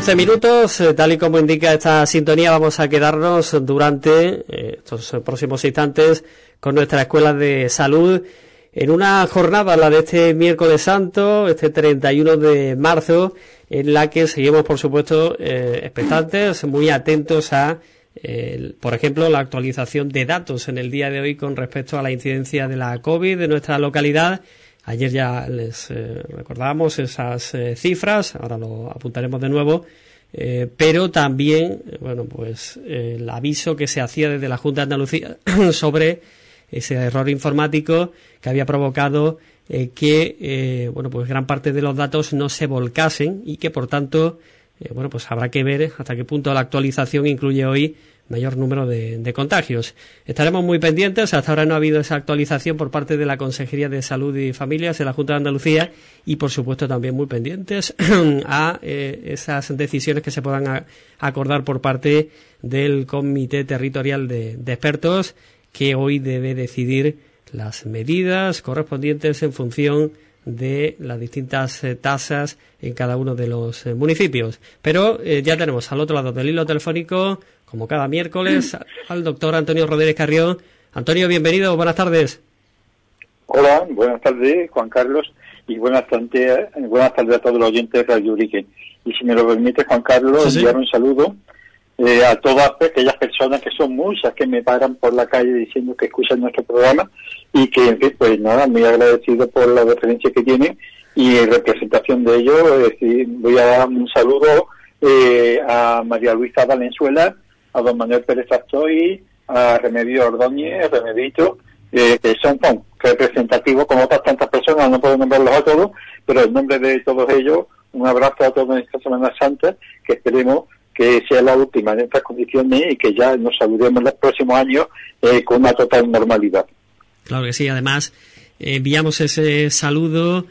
15 minutos, eh, tal y como indica esta sintonía, vamos a quedarnos durante eh, estos próximos instantes con nuestra escuela de salud en una jornada, la de este miércoles santo, este 31 de marzo, en la que seguimos, por supuesto, eh, expectantes, muy atentos a, por ejemplo, la actualización de datos en el día de hoy con respecto a la incidencia de la COVID de nuestra localidad Ayer ya les eh, recordábamos esas eh, cifras, ahora lo apuntaremos de nuevo, eh, pero también, bueno, pues el aviso que se hacía desde la Junta de Andalucía sobre ese error informático que había provocado que, bueno, pues gran parte de los datos no se volcasen y que, por tanto, bueno, pues habrá que ver hasta qué punto la actualización incluye hoy mayor número de, contagios. Estaremos muy pendientes. Hasta ahora no ha habido esa actualización por parte de la Consejería de Salud y Familias de la Junta de Andalucía y, por supuesto, también muy pendientes a eh, esas decisiones que se puedan acordar por parte del Comité Territorial de, Expertos que hoy debe decidir las medidas correspondientes en función de las distintas eh, tasas en cada uno de los eh, municipios. Pero ya tenemos al otro lado del hilo telefónico como cada miércoles, al doctor Antonio Rodríguez Carrión. Antonio, bienvenido, buenas tardes. Hola, buenas tardes, Juan Carlos, y buenas tardes, buenas tardes a todos los oyentes de Radio Urique. Y si me lo permite, Juan Carlos, enviar un saludo eh, a todas aquellas personas que son muchas que me paran por la calle diciendo que escuchan nuestro programa y que, en fin, pues nada, muy agradecido por la referencia que tienen y en representación de ellos, decir, voy a dar un saludo eh, a María Luisa Valenzuela, a don Manuel Pérez Astoy, a Remedio Ordóñez, Remedito, eh, que son, representativos como otras tantas personas, no puedo nombrarlos a todos, pero en nombre de todos ellos, un abrazo a todos en esta Semana Santa, que esperemos que sea la última en estas condiciones y que ya nos saludemos los próximos años eh, con una total normalidad. Claro que sí, además enviamos ese saludo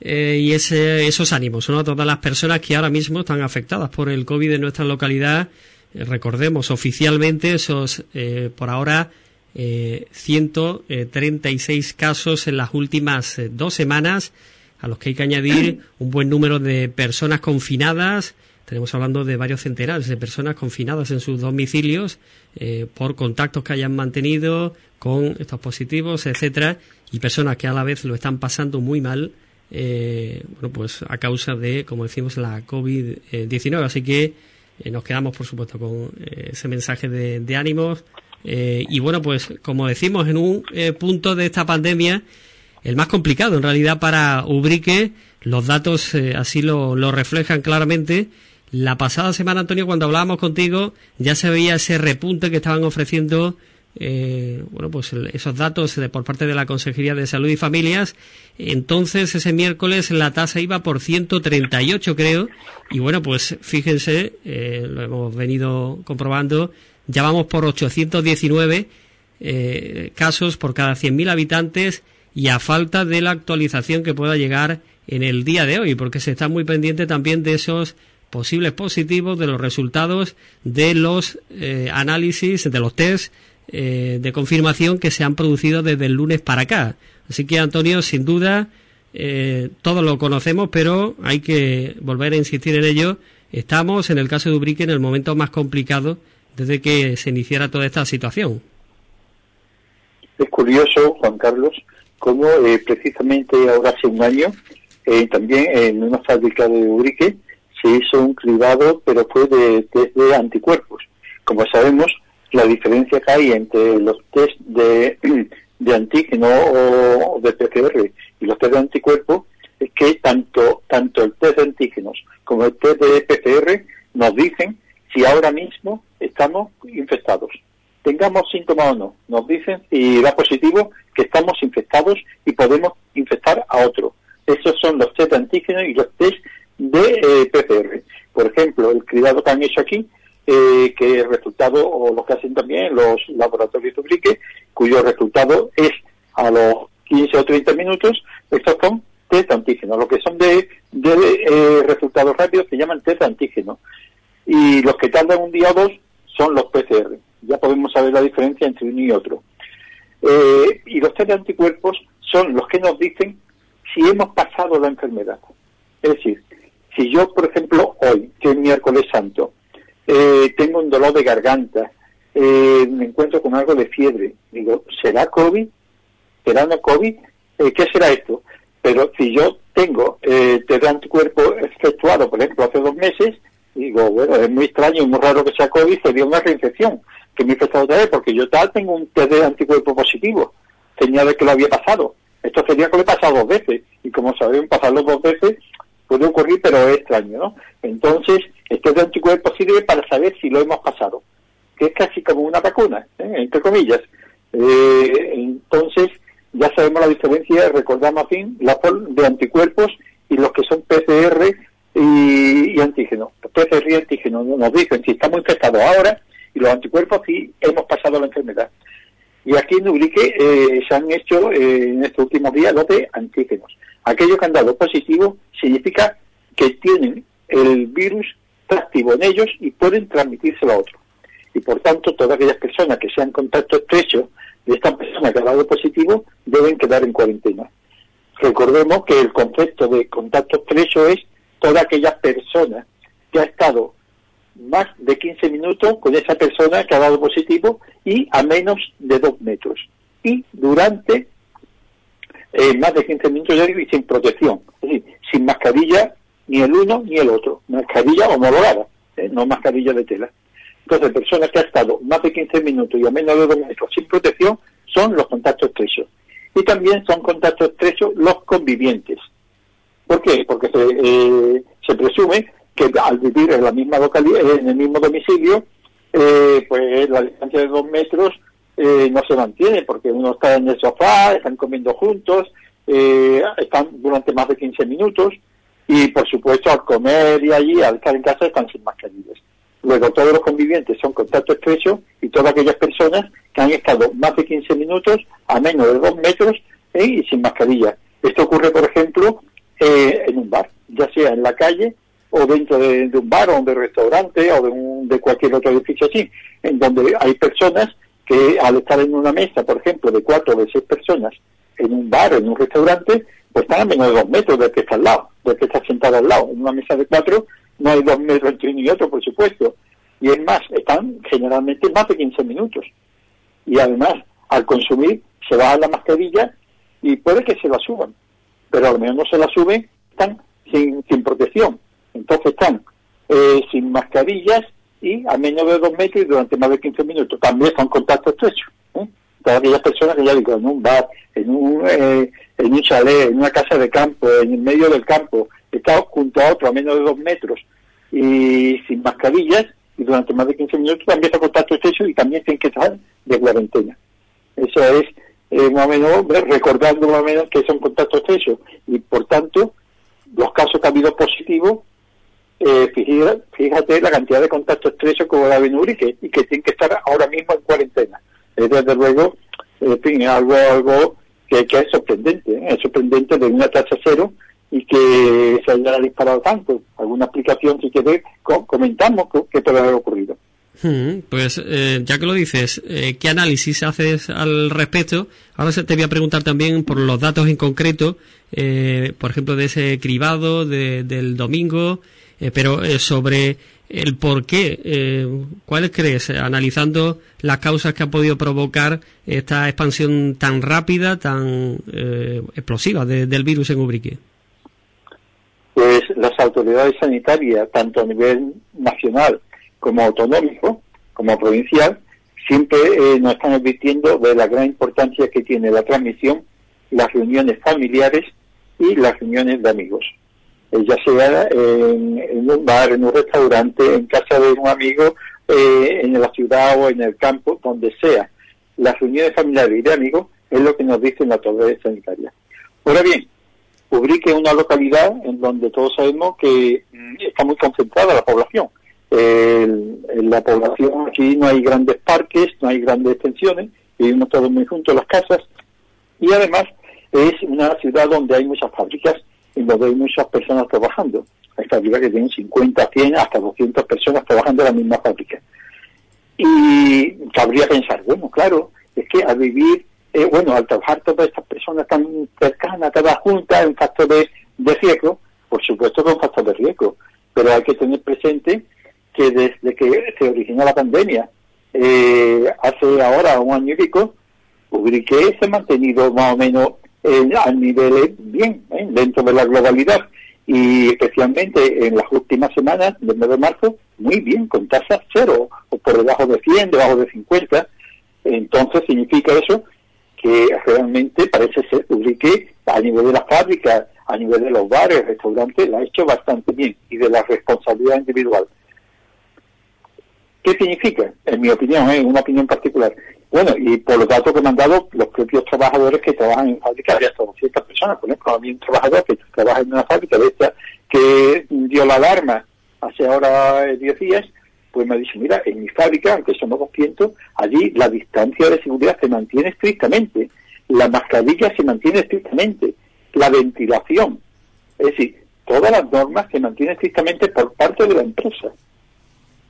eh, y ese, esos ánimos ¿no? a todas las personas que ahora mismo están afectadas por el COVID en nuestra localidad recordemos oficialmente esos, eh, por ahora, eh, 136 casos en las últimas eh, dos semanas, a los que hay que añadir un buen número de personas confinadas. Tenemos hablando de varios centenares de personas confinadas en sus domicilios por contactos que hayan mantenido con estos positivos, etcétera, y personas que a la vez lo están pasando muy mal, bueno, pues a causa de, como decimos, la COVID-19. Así que eh, nos quedamos, por supuesto, con eh, ese mensaje de, ánimos. Eh, y bueno, pues como decimos, en un punto de esta pandemia, el más complicado en realidad para Ubrique, los datos así lo, lo reflejan claramente. La pasada semana, Antonio, cuando hablábamos contigo, ya se veía ese repunte que estaban ofreciendo eh, bueno, pues esos datos por parte de la Consejería de Salud y Familias. Entonces, ese miércoles la tasa iba por 138, creo. Y bueno, pues fíjense, eh, lo hemos venido comprobando, ya vamos por 819 eh, casos por cada 100.000 habitantes y a falta de la actualización que pueda llegar en el día de hoy, porque se está muy pendiente también de esos posibles positivos, de los resultados de los eh, análisis, de los test eh, de confirmación que se han producido desde el lunes para acá. Así que, Antonio, sin duda, eh, todos lo conocemos, pero hay que volver a insistir en ello. Estamos, en el caso de Ubrique, en el momento más complicado desde que se iniciara toda esta situación. Es curioso, Juan Carlos, cómo eh, precisamente ahora hace un año, también en una fábrica de Ubrique, se hizo un cribado, pero fue de anticuerpos. Como sabemos, la diferencia que hay entre los test de, de antígeno o de PCR y los test de anticuerpos es que tanto, tanto el test de antígenos como el test de PCR nos dicen si ahora mismo estamos infectados. Tengamos síntomas o no, nos dicen si da positivo que estamos infectados y podemos infectar a otro. Esos son los test de antígenos y los test de eh, PCR. Por ejemplo, el cuidado que han hecho aquí eh, que el resultado, o lo que hacen también los laboratorios Ubrique, cuyo resultado es a los 15 o 30 minutos, estos son test antígenos. Lo que son de, de eh, resultados rápidos se llaman test antígenos. Y los que tardan un día o dos son los PCR. Ya podemos saber la diferencia entre uno y otro. Eh, y los test de anticuerpos son los que nos dicen si hemos pasado la enfermedad. Es decir, Si yo, por ejemplo, hoy, que es miércoles santo, eh, tengo un dolor de garganta, eh, me encuentro con algo de fiebre, digo, ¿será COVID? ¿Será no COVID? Eh, ¿Qué será esto? Pero si yo tengo eh, de anticuerpo efectuado, por ejemplo, hace dos meses, digo, bueno, es muy extraño y muy raro que sea COVID, sería una reinfección que me he infectado otra vez, porque yo tal tengo un test de anticuerpo positivo, señala que lo había pasado. Esto sería que lo he pasado dos veces, y como sabemos, pasarlo dos veces puede ocurrir, pero es extraño, ¿no? Entonces, este de anticuerpo sirve para saber si lo hemos pasado, que es casi como una vacuna, ¿eh? entre comillas. Eh, entonces, ya sabemos la diferencia, recordamos a fin, la de anticuerpos y los que son PCR y, antígenos. PCR y antígenos nos dicen si estamos infectados ahora y los anticuerpos si hemos pasado la enfermedad. Y aquí en Ubrique eh, se han hecho eh, en estos últimos días los de antígenos. Aquellos que han dado positivo significa que tienen el virus activo en ellos y pueden transmitírselo a otros. Y por tanto, todas aquellas personas que sean contacto estrecho de esta persona que ha dado positivo deben quedar en cuarentena. Recordemos que el concepto de contacto estrecho es toda aquella persona que ha estado más de 15 minutos con esa persona que ha dado positivo y a menos de 2 metros. Y durante eh, más de 15 minutos y sin protección. Es decir, sin mascarilla ni el uno ni el otro. Mascarilla homologada, eh, no mascarilla de tela. Entonces, personas que han estado más de 15 minutos y a menos de 2 metros sin protección son los contactos estrechos. Y también son contactos estrechos los convivientes. ¿Por qué? Porque se, eh, se presume que al vivir en la misma localidad, en el mismo domicilio, eh, pues la distancia de dos metros eh, no se mantiene porque uno está en el sofá, están comiendo juntos, eh, están durante más de 15 minutos y por supuesto al comer y allí, al estar en casa, están sin mascarillas. Luego todos los convivientes son contacto estrecho y todas aquellas personas que han estado más de 15 minutos a menos de dos metros y sin mascarilla. Esto ocurre, por ejemplo, en un bar, ya sea en la calle o dentro de, un bar o de un restaurante o de, un, de cualquier otro edificio así, en donde hay personas que al estar en una mesa, por ejemplo, de cuatro o de seis personas, en un bar o en un restaurante, pues están a menos de dos metros del que está al lado, del que está sentado al lado. En una mesa de cuatro no hay dos metros entre uno y otro, por supuesto. Y es más, están generalmente más de 15 minutos. Y además, al consumir, se va a la mascarilla y puede que se la suban. Pero al menos no se la suben, están sin, sin protección. Entonces están eh, sin mascarillas y a menos de dos metros y durante más de 15 minutos. También son contacto estrecho. ¿eh? Todas aquellas personas que ya digo, en un bar, en un, eh, en un chalet, en una casa de campo, en el medio del campo, están junto a otro a menos de dos metros y sin mascarillas y durante más de 15 minutos también son contacto estrecho y también tienen que estar de cuarentena. Eso es eh, más o menos recordando más o menos que son contactos estrechos y por tanto los casos que ha habido positivos eh, fíjate, la cantidad de contactos estrechos con David Urique y que tienen que estar ahora mismo en cuarentena. Es desde luego, en fin, algo, algo que, es sorprendente, ¿eh? es sorprendente de una tasa cero y que se haya disparado tanto. ¿Alguna explicación, si quieres, comentamos qué puede haber ocurrido? Hmm, pues eh, ya que lo dices, eh, ¿qué análisis haces al respecto? Ahora te voy a preguntar también por los datos en concreto, eh, por ejemplo, de ese cribado del domingo, eh, pero eh, sobre el por qué, eh, ¿cuáles crees, analizando las causas que ha podido provocar esta expansión tan rápida, tan explosiva del virus en Ubrique? Pues las autoridades sanitarias, tanto a nivel nacional como autonómico, como provincial, siempre nos están advirtiendo de la gran importancia que tiene la transmisión, las reuniones familiares y las reuniones de amigos. Eh, ya sea en, un bar, en un restaurante, en casa de un amigo, eh, en la ciudad o en el campo, donde sea. Las reuniones familiares y de amigos es lo que nos dicen las autoridades sanitarias. Ahora bien, Ubrique es una localidad en donde todos sabemos que mm, está muy concentrada la población. en la población aquí no hay grandes parques, no hay grandes extensiones, vivimos todos muy juntos las casas y además es una ciudad donde hay muchas fábricas en donde hay muchas personas trabajando. Hay fábricas que tienen 50, 100, hasta 200 personas trabajando en la misma fábrica. Y cabría pensar, bueno, claro, es que al vivir, eh, bueno, al trabajar todas estas personas tan cercanas, todas juntas, en factor de, riesgo, por supuesto con factor de riesgo, pero hay que tener presente que desde que se originó la pandemia, eh, hace ahora un año y pico, Ubrique se ha mantenido más o menos a niveles bien, ¿eh? dentro de la globalidad y especialmente en las últimas semanas del mes de marzo, muy bien, con tasas cero, o por debajo de 100, debajo de 50. Entonces significa eso que realmente parece ser que a nivel de las fábricas, a nivel de los bares, restaurantes, la ha hecho bastante bien y de la responsabilidad individual. ¿Qué significa? En mi opinión, en ¿eh? una opinión particular. Bueno, y por los datos que me han dado los propios trabajadores que trabajan en fábricas de hasta 200 personas. Por ejemplo, a mí un trabajador que trabaja en una fábrica de esta que dio la alarma hace ahora 10 días, pues me ha dicho, mira, en mi fábrica, aunque somos 200, allí la distancia de seguridad se mantiene estrictamente, la mascarilla se mantiene estrictamente, la ventilación, es decir, todas las normas se mantienen estrictamente por parte de la empresa,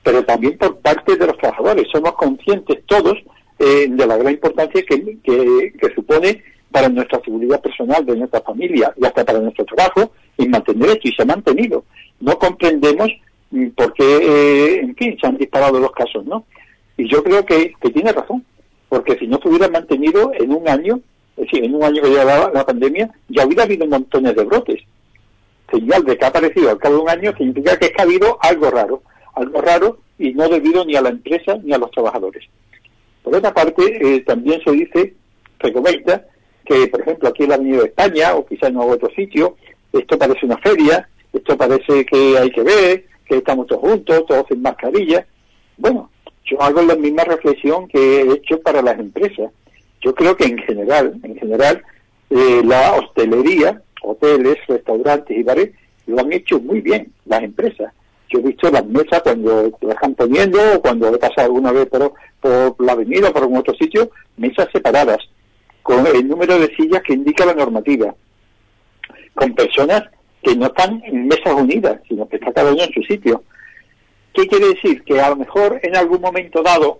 pero también por parte de los trabajadores. Somos conscientes todos eh, de la gran importancia que, que, supone para nuestra seguridad personal, de nuestra familia y hasta para nuestro trabajo, y mantener esto, y se ha mantenido. No comprendemos Mm, porque, eh, en fin, se han disparado los casos, ¿no? Y yo creo que, tiene razón, porque si no se hubiera mantenido en un año, es decir, en un año que llevaba la pandemia, ya hubiera habido montones de brotes. Señal de que ha aparecido al cabo de un año significa que ha habido algo raro, algo raro y no debido ni a la empresa ni a los trabajadores. Por otra parte, eh, también se dice, se que por ejemplo aquí en la Avenida de España o quizás en otro sitio, esto parece una feria, esto parece que hay que ver, que estamos todos juntos, todos sin mascarilla. Bueno, yo hago la misma reflexión que he hecho para las empresas. Yo creo que en general, en general, eh, la hostelería, hoteles, restaurantes y bares, lo han hecho muy bien las empresas. Yo he visto las mesas cuando las están poniendo o cuando he pasado alguna vez por, por la avenida o por algún otro sitio, mesas separadas, con el número de sillas que indica la normativa, con personas que no están en mesas unidas, sino que está cada uno en su sitio. ¿Qué quiere decir? Que a lo mejor en algún momento dado,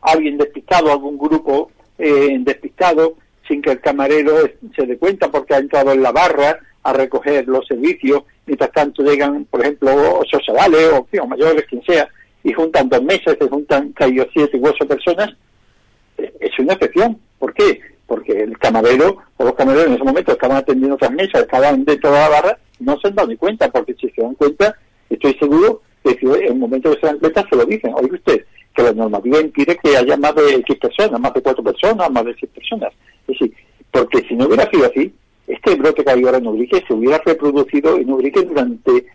alguien despistado, algún grupo eh, despistado, sin que el camarero se dé cuenta porque ha entrado en la barra a recoger los servicios, mientras tanto llegan, por ejemplo, ocho chavales o, mayores, quien sea, y juntan dos mesas, se juntan o siete u ocho personas, eh, es una excepción. ¿Por qué? Porque el camarero o los camareros en ese momento estaban atendiendo otras mesas, estaban de la barra no se han dado ni cuenta, porque si se dan cuenta, estoy seguro que si en el momento que se dan cuenta se lo dicen. Oye usted, que la normativa impide que haya más de X personas, más de cuatro personas, más de seis personas. Es decir, porque si no hubiera sido así, este brote que hay ahora en Ubrique se hubiera reproducido en Ubrique durante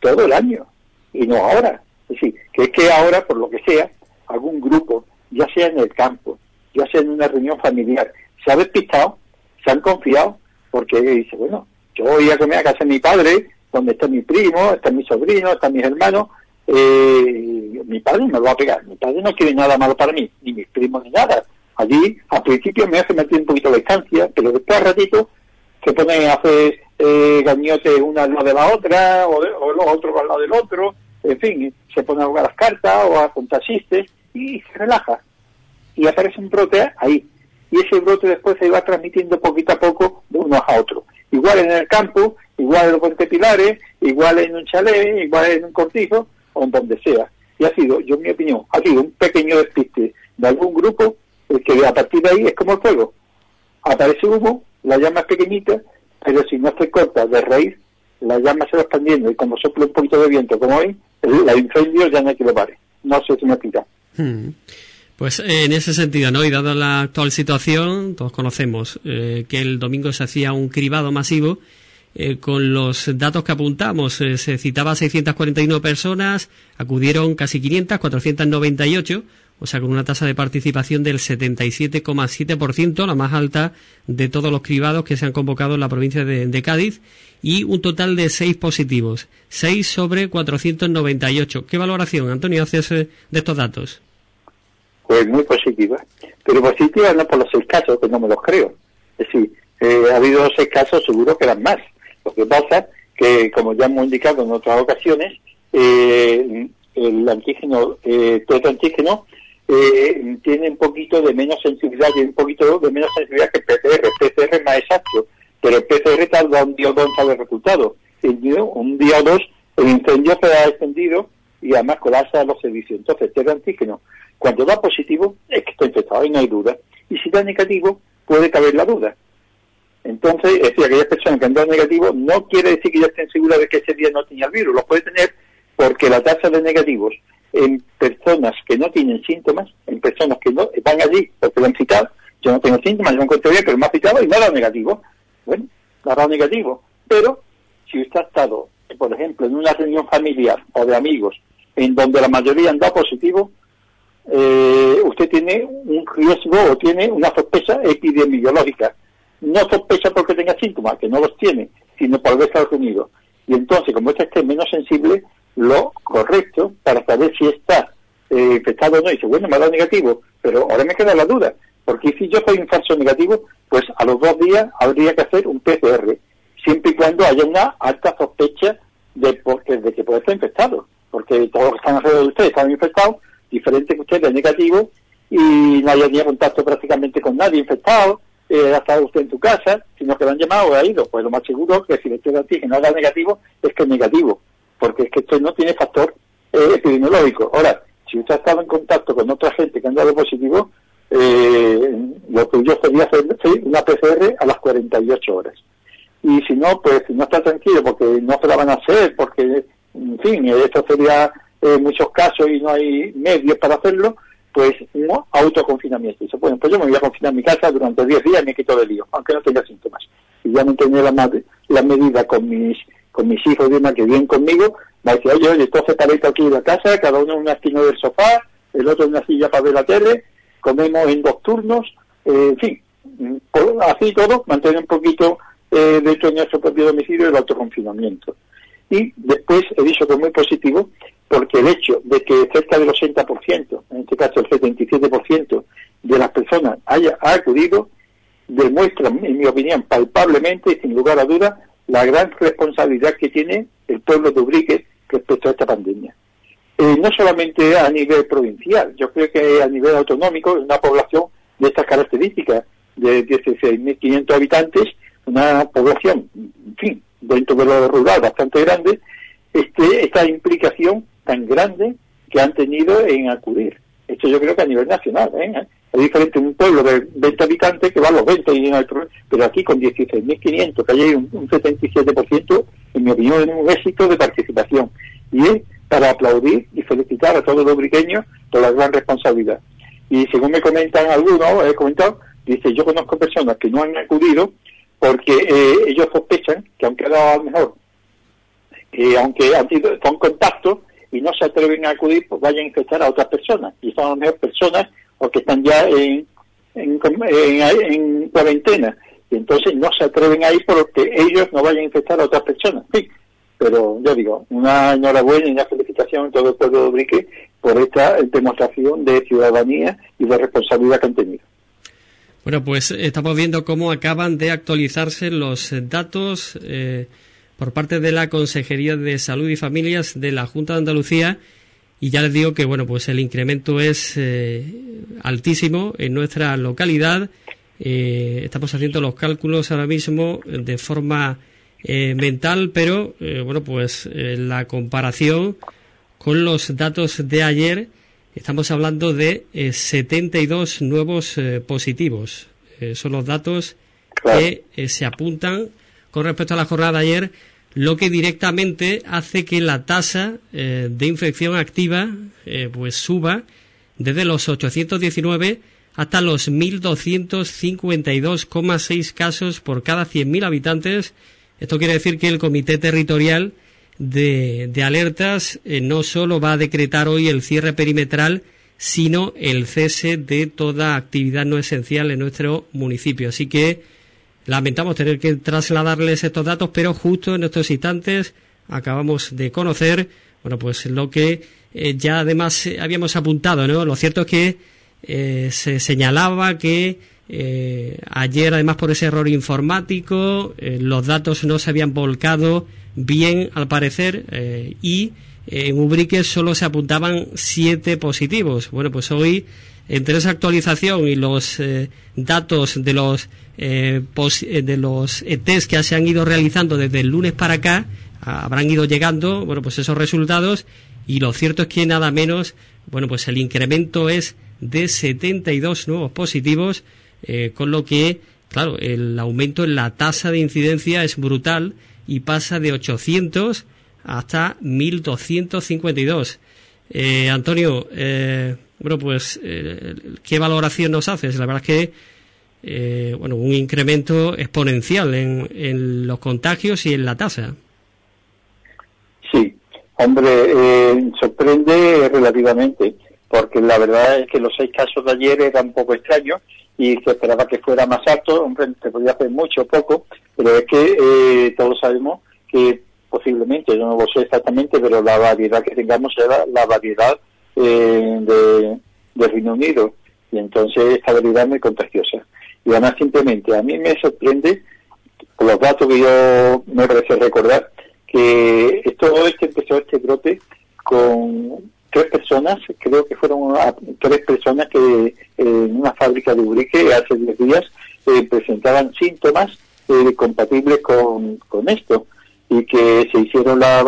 todo el año, y no ahora. Es decir, que es que ahora, por lo que sea, algún grupo, ya sea en el campo, ya sea en una reunión familiar, se ha despistado, se han confiado, porque dice, bueno, yo voy a comer a casa de mi padre, donde está mi primo, está mi sobrino, están mis hermanos, eh, mi padre me lo va a pegar. Mi padre no quiere nada malo para mí, ni mis primos ni nada. Allí, al principio me hace meter un poquito de distancia, pero después al ratito se pone a hacer eh, gañotes una al lado de la otra, o, los otros al lado del otro, en fin, se pone a jugar las cartas o a contar chistes y se relaja. Y aparece un brote ahí. Y ese brote después se va transmitiendo poquito a poco de uno a otro igual en el campo, igual en los Puente Pilares, igual en un chalet, igual en un cortijo, o en donde sea. Y ha sido, yo en mi opinión, ha sido un pequeño despiste de algún grupo el que a partir de ahí es como el fuego. Aparece humo, la llama es pequeñita, pero si no se corta de raíz, la llama se va expandiendo y como sopla un poquito de viento como hoy, el, incendio ya no hay pare. No se me explica. Hmm. Pues eh, en ese sentido, ¿no? Y dada la actual situación, todos conocemos eh, que el domingo se hacía un cribado masivo. Eh, con los datos que apuntamos, se citaba 641 personas, acudieron casi 500, 498, o sea, con una tasa de participación del 77,7%, la más alta de todos los cribados que se han convocado en la provincia de, Cádiz, y un total de 6 positivos, 6 sobre 498. ¿Qué valoración, Antonio, haces de estos datos? pues muy positiva. Pero positiva no por los seis casos, que no me los creo. Es decir, eh, ha habido seis casos, seguro que eran más. Lo que pasa que, como ya hemos indicado en otras ocasiones, eh, el antígeno, eh, todo antígeno, eh, tiene un poquito de menos sensibilidad, tiene un poquito de menos sensibilidad que el PCR. El PCR más exacto, pero el PCR tarda un día o dos en saber el resultado. un día o dos el incendio se ha extendido y además colapsa los servicios. Entonces, test antígeno, cuando da positivo, es que está infectado y no hay duda. Y si da negativo, puede caber la duda. Entonces, es decir, aquellas personas que han dado negativo no quiere decir que ya estén seguras de que ese día no tenía el virus. Lo puede tener porque la tasa de negativos en personas que no tienen síntomas, en personas que no van allí porque lo han citado, yo no tengo síntomas, yo me encuentro bien, pero me ha citado y no ha dado negativo. Bueno, no ha dado negativo. Pero si usted ha estado, por ejemplo, en una reunión familiar o de amigos en donde la mayoría han dado positivo, eh, usted tiene un riesgo o tiene una sospecha epidemiológica. No sospecha porque tenga síntomas, que no los tiene, sino por haber estado reunido. Y entonces, como usted esté menos sensible, lo correcto para saber si está eh, infectado o no, y dice, bueno, me ha dado negativo, pero ahora me queda la duda, porque si yo soy un falso negativo, pues a los dos días habría que hacer un PCR, siempre y cuando haya una alta sospecha de, porque, de que puede estar infectado, porque todos los que están alrededor de usted están infectados, diferente que usted es negativo, y haya ni contacto prácticamente con nadie infectado, eh, ha estado usted en su casa, sino que lo han llamado o ha ido, pues lo más seguro que si le estoy que no da negativo, es que es negativo, porque es que usted no tiene factor eh, epidemiológico. Ahora, si usted ha estado en contacto con otra gente que han dado positivo, eh, lo que yo sería hacer una PCR a las 48 horas. Y si no, pues no está tranquilo porque no se la van a hacer, porque, en fin, esto sería eh, muchos casos y no hay medios para hacerlo, pues un autoconfinamiento. Dice, bueno, pues yo me voy a confinar en mi casa durante 10 días y me quito de lío, aunque no tenga síntomas. Y ya no tenía la, la medida con mis con mis hijos y demás que vienen conmigo, va a decir, oye, oye, entonces separado aquí en la casa, cada uno en una esquina del sofá, el otro en una silla para ver la tele, comemos en dos turnos, eh, en fin, así todo, mantener un poquito eh, dentro de nuestro propio domicilio el autoconfinamiento. Y después he dicho que es muy positivo porque el hecho de que cerca del 80%, en este caso el 77% de las personas haya acudido, demuestra, en mi opinión, palpablemente y sin lugar a dudas, la gran responsabilidad que tiene el pueblo de Ubrique respecto a esta pandemia. Eh, no solamente a nivel provincial, yo creo que a nivel autonómico, una población de estas características, de 16.500 habitantes, una población, en fin, dentro de lo rural bastante grande, este, esta implicación tan grande que han tenido en acudir. Esto yo creo que a nivel nacional, ¿eh? Es diferente un pueblo de 20 habitantes que va a los 20 y no pero aquí con 16.500, que hay un, un 77%, en mi opinión, es un éxito de participación. Y es para aplaudir y felicitar a todos los briqueños por la gran responsabilidad. Y según me comentan algunos, he comentado, dice, yo conozco personas que no han acudido porque eh, ellos sospechan que aunque dado a lo mejor, que aunque han sido con contacto y no se atreven a acudir, pues vayan a infectar a otras personas. Y son a lo mejor personas o que están ya en, en, en, cuarentena. Y entonces no se atreven a ir porque ellos no vayan a infectar a otras personas. Sí, pero yo digo, una enhorabuena y una felicitación a todo el pueblo de Ubrique por esta demostración de ciudadanía y de responsabilidad que han tenido. Bueno, pues estamos viendo cómo acaban de actualizarse los datos eh, por parte de la Consejería de Salud y Familias de la Junta de Andalucía y ya les digo que bueno, pues el incremento es eh, altísimo en nuestra localidad. Eh, estamos haciendo los cálculos ahora mismo de forma eh, mental, pero bueno, pues la comparación con los datos de ayer, estamos hablando de 72 nuevos positivos. son los datos que se apuntan con respecto a la jornada de ayer, lo que directamente hace que la tasa de infección activa pues suba desde los 819 hasta los 1.252,6 casos por cada 100.000 habitantes esto quiere decir que el Comité Territorial de, Alertas eh, no solo va a decretar hoy el cierre perimetral, sino el cese de toda actividad no esencial en nuestro municipio. Así que lamentamos tener que trasladarles estos datos, pero justo en estos instantes acabamos de conocer, bueno, pues lo que eh, ya además habíamos apuntado, ¿no? Lo cierto es que eh, se señalaba que eh, ayer, además, por ese error informático, eh, los datos no se habían volcado bien, al parecer, eh, y en Ubrique solo se apuntaban siete positivos. Bueno, pues hoy, entre esa actualización y los datos de los, de los test que se han ido realizando desde el lunes para acá, habrán ido llegando, bueno, pues esos resultados y lo cierto es que nada menos, bueno, pues el incremento es de 72 nuevos positivos, eh, con lo que, claro, el aumento en la tasa de incidencia es brutal y pasa de 800 hasta 1252. Eh, Antonio, eh, bueno, pues, eh, ¿qué valoración nos haces? La verdad es que, eh, bueno, un incremento exponencial en, en los contagios y en la tasa. Sí, hombre, eh, sorprende relativamente, porque la verdad es que los seis casos de ayer eran un poco extraños y se esperaba que fuera más alto, hombre, se podía hacer mucho o poco, pero es que eh, todos sabemos que posiblemente, yo no lo sé exactamente, pero la variedad que tengamos era la variedad eh, de, Reino Unido, y entonces esta variedad es muy contagiosa. Y además simplemente a mí me sorprende, por los datos que yo me parece recordar, que esto este empezó este brote con tres personas, creo que fueron tres personas que en una fábrica de Urique hace 10 días eh, presentaban síntomas eh, compatibles con, con esto y que se hicieron la,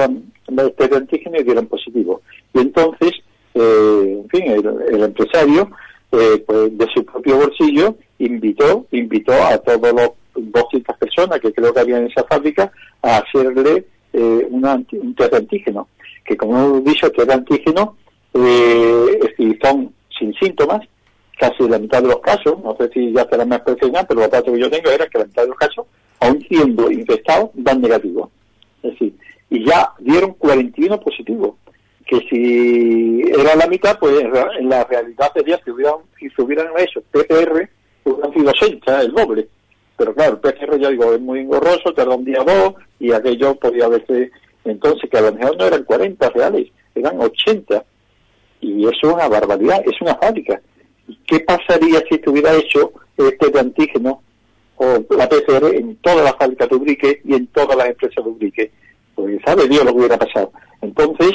la de antígeno y dieron positivo. Y entonces, eh, en fin, el, el empresario, eh, pues de su propio bolsillo, invitó, invitó a todos los 200 personas que creo que había en esa fábrica a hacerle eh, una, un test antígeno, que como hemos dicho, el antígeno eh, si son sin síntomas, casi la mitad de los casos, no sé si ya será más profesional, pero los datos que yo tengo era que la mitad de los casos, aún siendo infectados, dan negativo. Es decir, y ya dieron 41 positivos, que si era la mitad, pues en la realidad sería si hubieran, si se hubieran hecho PCR, hubieran sido 80, el doble. Pero claro, el PCR ya digo, es muy engorroso, tarda un día o dos, y aquello podía verse, entonces que a lo mejor no eran 40 reales, eran 80. Y eso es una barbaridad, es una fábrica. ¿Qué pasaría si estuviera hecho este de antígeno o la PCR en todas las fábricas de Ubrique y en todas las empresas de Ubrique? Pues sabe Dios lo que hubiera pasado. Entonces,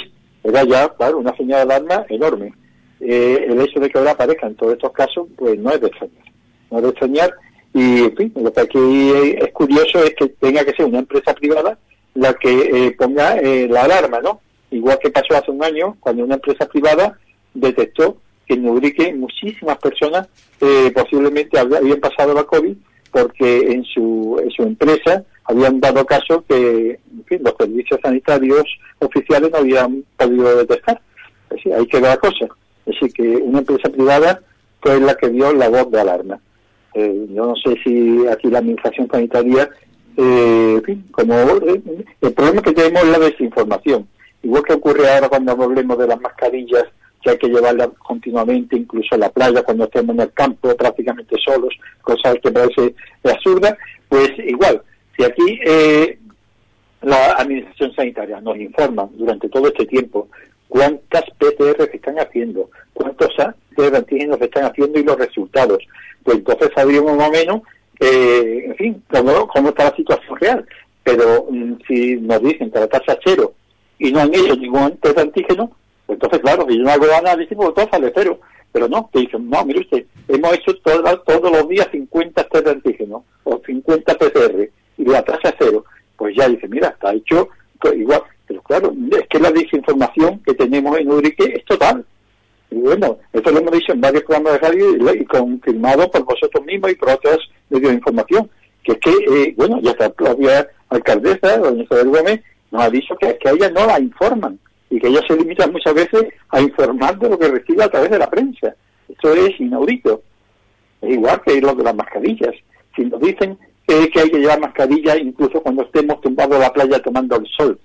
era ya, claro, una señal de alarma enorme. Eh, el hecho de que ahora aparezcan todos estos casos, pues no es de extrañar. No es de extrañar. Y, en fin, lo que aquí es curioso es que tenga que ser una empresa privada la que eh, ponga eh, la alarma, ¿no? Igual que pasó hace un año, cuando una empresa privada detectó que en Ubrique muchísimas personas eh, posiblemente habían pasado la COVID porque en su, en su empresa habían dado caso que en fin, los servicios sanitarios oficiales no habían podido detectar. Es decir, ahí queda la cosa. Decir, que una empresa privada fue la que dio la voz de alarma. Eh, yo no sé si aquí la administración sanitaria, eh, en fin, como eh, el problema que tenemos es la desinformación. Igual que ocurre ahora cuando hablemos de las mascarillas que hay que llevarlas continuamente, incluso a la playa, cuando estemos en el campo prácticamente solos, cosa que parece absurda, pues igual, si aquí eh, la Administración Sanitaria nos informa durante todo este tiempo cuántas PCR se están haciendo, cuántos test de antígenos se están haciendo y los resultados, pues entonces sabríamos más o menos, eh, en fin, cómo, cómo está la situación real. Pero mm, si nos dicen que la tasa cero y no han hecho ningún test de antígeno, pues entonces, claro, si yo no hago análisis, pues todo sale cero. Pero no, te dicen, no, mire usted, hemos hecho todo, todos los días 50 test de antígeno o 50 PCR y la tasa cero. Pues ya dice, mira, está hecho pues, igual. Pero claro, es que la desinformación que tenemos en Urique es total. Y bueno, esto lo hemos dicho en varios programas de radio y, y confirmado por vosotros mismos y por otros medios de información. Que es que, eh, bueno, ya está la propia alcaldesa, doña Isabel Gómez, nos ha dicho que, que a ella no la informan y que ella se limita muchas veces a informar de lo que recibe a través de la prensa. Esto es inaudito. Es igual que lo de las mascarillas. Si nos dicen que, que hay que llevar mascarilla incluso cuando estemos tumbados en la playa tomando el sol,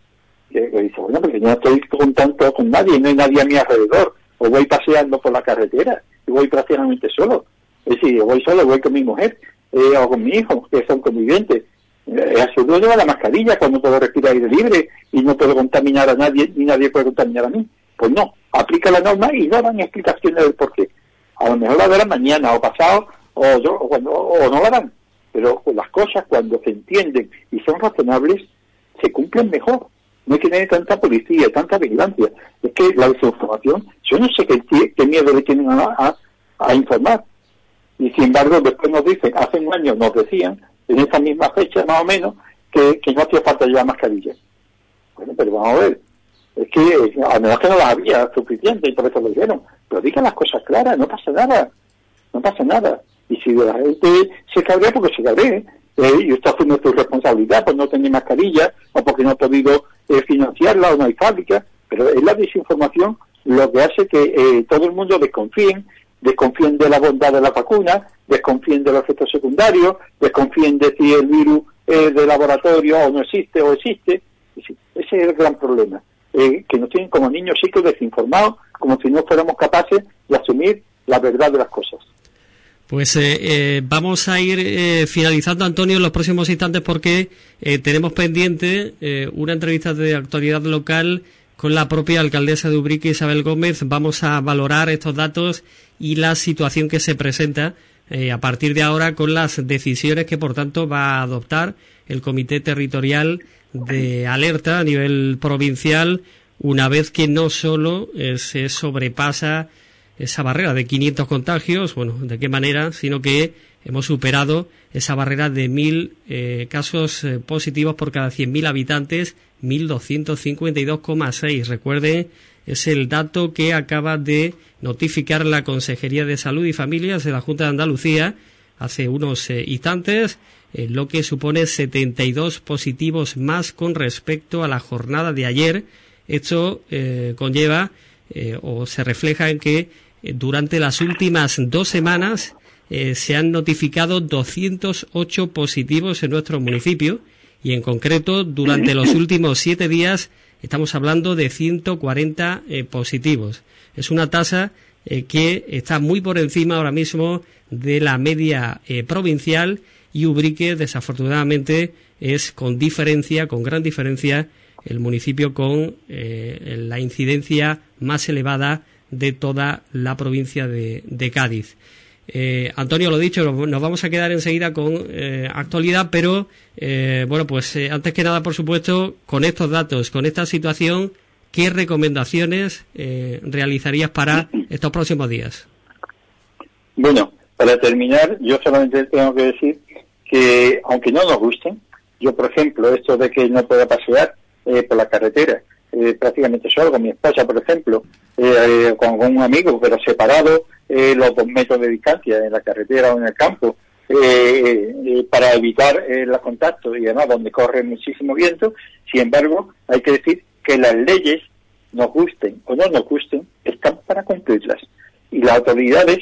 que, dice, bueno, porque yo no estoy contando con nadie, no hay nadie a mi alrededor, o voy paseando por la carretera, y voy prácticamente solo. Es decir, voy solo, voy con mi mujer, eh, o con mi hijo, que son convivientes eh, absurdo llevar la mascarilla cuando puedo respirar aire libre y no puedo contaminar a nadie ni nadie puede contaminar a mí. Pues no, aplica la norma y no dan explicaciones del por qué. A lo mejor la darán mañana o pasado o, yo, o, o no la dan. Pero las cosas cuando se entienden y son razonables se cumplen mejor. No hay que tener tanta policía, tanta vigilancia. Es que la desinformación, yo no sé qué, miedo le tienen a, a, a informar. Y sin embargo, después nos dicen, hace un año nos decían en esa misma fecha más o menos que, que no hacía falta llevar mascarilla. Bueno, pero vamos a ver, es que a menos que no las había suficiente y por eso lo dijeron, pero digan las cosas claras, no pasa nada, no pasa nada. Y si la gente se cabrea, porque se cabree, eh, y esto fue nuestra responsabilidad por no tener mascarilla o porque no ha podido eh, financiarla o no hay fábrica, pero es la desinformación lo que hace que eh, todo el mundo desconfíen, desconfíen de la bondad de la vacuna, desconfíen de los efectos secundarios, desconfíen de si el virus es de laboratorio o no existe o existe. Ese es el gran problema, eh, que nos tienen como niños chicos desinformados, como si no fuéramos capaces de asumir la verdad de las cosas. Pues eh, eh, vamos a ir eh, finalizando, Antonio, en los próximos instantes porque tenemos pendiente una entrevista de actualidad local con la propia alcaldesa de Ubrique, Isabel Gómez. Vamos a valorar estos datos y la situación que se presenta a partir de ahora con las decisiones que, por tanto, va a adoptar el Comité Territorial de Alerta a nivel provincial una vez que no solo se sobrepasa esa barrera de 500 contagios, bueno, de qué manera, sino que hemos superado esa barrera de mil eh, casos eh, positivos por cada 100.000 habitantes, 1.252,6. Recuerde, es el dato que acaba de notificar la Consejería de Salud y Familias de la Junta de Andalucía hace unos eh, instantes, lo que supone 72 positivos más con respecto a la jornada de ayer. Esto conlleva o se refleja en que eh, durante las últimas dos semanas eh, se han notificado 208 positivos en nuestro municipio y en concreto durante los últimos siete días estamos hablando de 140 eh, positivos. Es una tasa que está muy por encima ahora mismo de la media provincial y Ubrique desafortunadamente es con diferencia, con gran diferencia, el municipio con la incidencia más elevada de toda la provincia de, Cádiz. Eh, Antonio, lo dicho, nos vamos a quedar enseguida con eh, actualidad, pero eh, bueno, pues antes que nada, por supuesto, con estos datos, con esta situación, ¿qué recomendaciones realizarías para estos próximos días? Bueno, para terminar, yo solamente tengo que decir que, aunque no nos gusten, yo, por ejemplo, esto de que no pueda pasear por la carretera, eh, prácticamente solo, con mi esposa, por ejemplo, eh, eh, con, un amigo, pero separado los dos metros de distancia en la carretera o en el campo, para evitar los contactos y además donde corre muchísimo viento. Sin embargo, hay que decir que las leyes, nos gusten o no nos gusten, están para cumplirlas. Y las autoridades,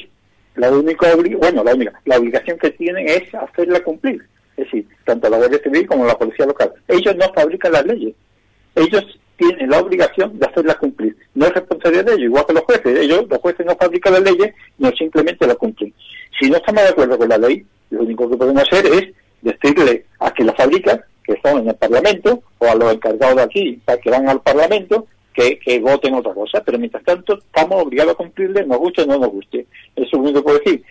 la única bueno, la única, la obligación que tienen es hacerla cumplir. Es decir, tanto la Guardia Civil como la Policía Local. Ellos no fabrican las leyes. Ellos tienen la obligación de hacerlas cumplir. No es responsabilidad de ellos, igual que los jueces. Ellos, los jueces no fabrican las leyes, no simplemente las cumplen. Si no estamos de acuerdo con la ley, lo único que podemos hacer es decirle a quien la fabrica, que son en el Parlamento, o a los encargados de aquí, para que van al Parlamento, que, voten otra cosa. Pero mientras tanto, estamos obligados a cumplirle, nos guste o no nos guste. Eso es lo único que puedo decir.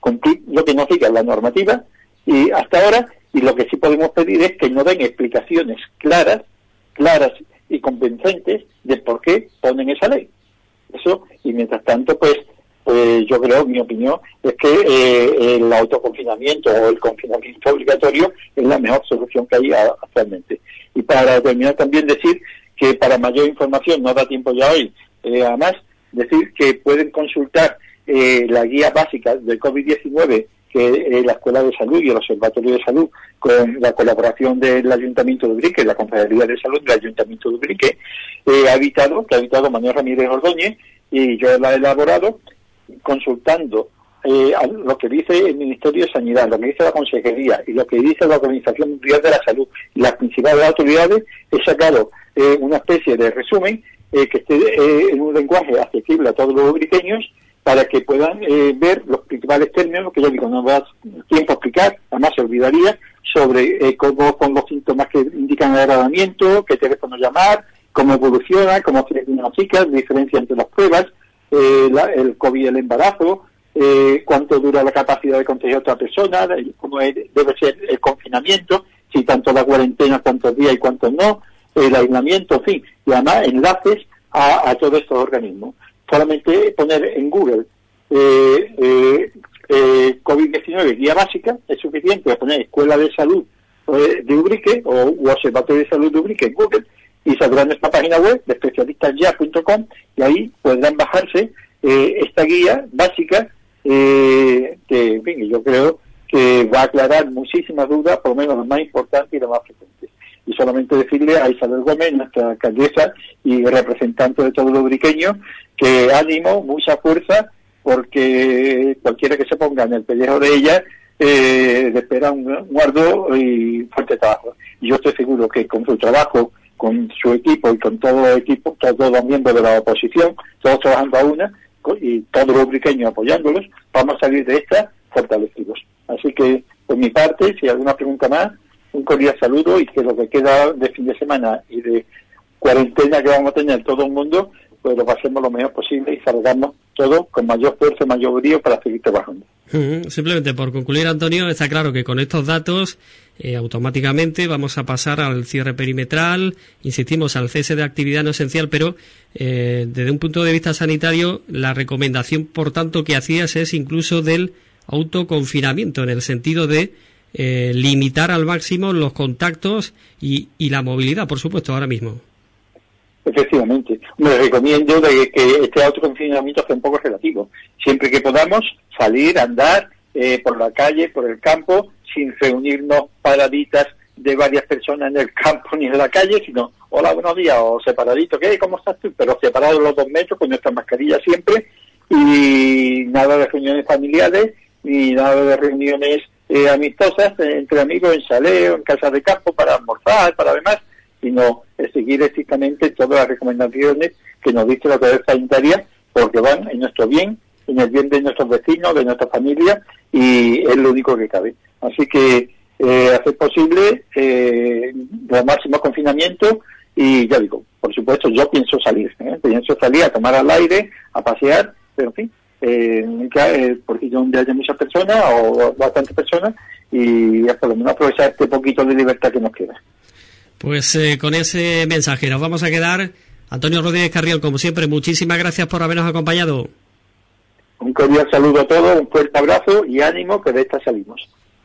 Cumplir lo que nos diga la normativa, y hasta ahora, y lo que sí podemos pedir es que nos den explicaciones claras, claras y convincentes de por qué ponen esa ley. Eso, y mientras tanto, pues, pues yo creo, mi opinión, es que eh, el autoconfinamiento o el confinamiento obligatorio es la mejor solución que hay actualmente. Y para terminar también decir que para mayor información, no da tiempo ya hoy, eh, además, decir que pueden consultar eh, la guía básica del COVID-19 que la Escuela de Salud y el Observatorio de Salud, con la colaboración del Ayuntamiento de Ubrique, la Confederación de Salud del Ayuntamiento de Ubrique, ha habitado, que ha habitado Manuel Ramírez Ordóñez, y yo la he elaborado consultando eh, lo que dice el Ministerio de Sanidad, lo que dice la Consejería y lo que dice la Organización Mundial de la Salud y las principales autoridades, he sacado eh, una especie de resumen eh, que esté en un lenguaje accesible a todos los ubriqueños para que puedan eh, ver los principales términos, que yo digo, no da tiempo a explicar, además se olvidaría, sobre eh, cómo son los síntomas que indican el agravamiento, qué teléfono llamar, cómo evoluciona, cómo se diagnostica, la diferencia entre las pruebas, eh, el COVID y el embarazo, cuánto dura la capacidad de contagiar a otra persona, cómo debe ser el confinamiento, si tanto la cuarentena, cuántos días y cuántos no, el aislamiento, en fin, y además enlaces a todos estos organismos solamente poner en Google eh, eh, eh COVID-19 guía básica es suficiente, poner Escuela de Salud eh, de Ubrique o Observatorio de Salud de Ubrique en Google y saldrá nuestra página web de especialistasya.com y ahí podrán bajarse eh, esta guía básica eh, que, en yo creo que va a aclarar muchísimas dudas, por lo menos las más importantes y las más frecuentes. Y solamente decirle a Isabel Gómez, nuestra alcaldesa y representante de todos los briqueños, que ánimo, mucha fuerza, porque cualquiera que se ponga en el pellejo de ella eh, le espera un, guardo y fuerte trabajo. Y yo estoy seguro que con su trabajo, con su equipo y con todo el equipo, todos los miembros de la oposición, todos trabajando a una, y todos los briqueños apoyándolos, vamos a salir de esta fortalecidos. Así que, por mi parte, si hay alguna pregunta más, un cordial saludo y que lo que queda de fin de semana y de cuarentena que vamos a tener todo el mundo, pues lo pasemos lo mejor posible y salgamos todo con mayor fuerza, mayor brío para seguir trabajando. Simplemente por concluir, Antonio, está claro que con estos datos eh, automáticamente vamos a pasar al cierre perimetral, insistimos, al cese de actividad no esencial, pero eh, desde un punto de vista sanitario, la recomendación, por tanto, que hacías es incluso del autoconfinamiento, en el sentido de eh, limitar al máximo los contactos y, y la movilidad, por supuesto, ahora mismo. Efectivamente. Me recomiendo de que este autoconfinamiento sea un poco relativo. Siempre que podamos salir, andar eh, por la calle, por el campo, sin reunirnos paraditas de varias personas en el campo ni en la calle, sino hola, buenos días, o separadito, ¿qué? ¿Cómo estás tú? Pero separados los dos metros, con nuestra mascarilla siempre, y nada de reuniones familiares, ni nada de reuniones eh, amistosas entre amigos en saleo, en casa de campo, para almorzar, para demás, sino seguir estrictamente todas las recomendaciones que nos dice la autoridad sanitaria, porque van en nuestro bien, en el bien de nuestros vecinos, de nuestra familia, y es lo único que cabe. Así que eh, hacer posible eh, el máximo confinamiento y ya digo, por supuesto yo pienso salir, ¿eh? pienso salir a tomar al aire, a pasear, pero en fin, eh, porque donde haya muchas personas o bastantes personas y por lo menos aprovechar este poquito de libertad que nos queda. Pues eh, con ese mensaje nos vamos a quedar. Antonio Rodríguez Carriel, como siempre, muchísimas gracias por habernos acompañado. Un cordial saludo a todos, un fuerte abrazo y ánimo que de esta salimos.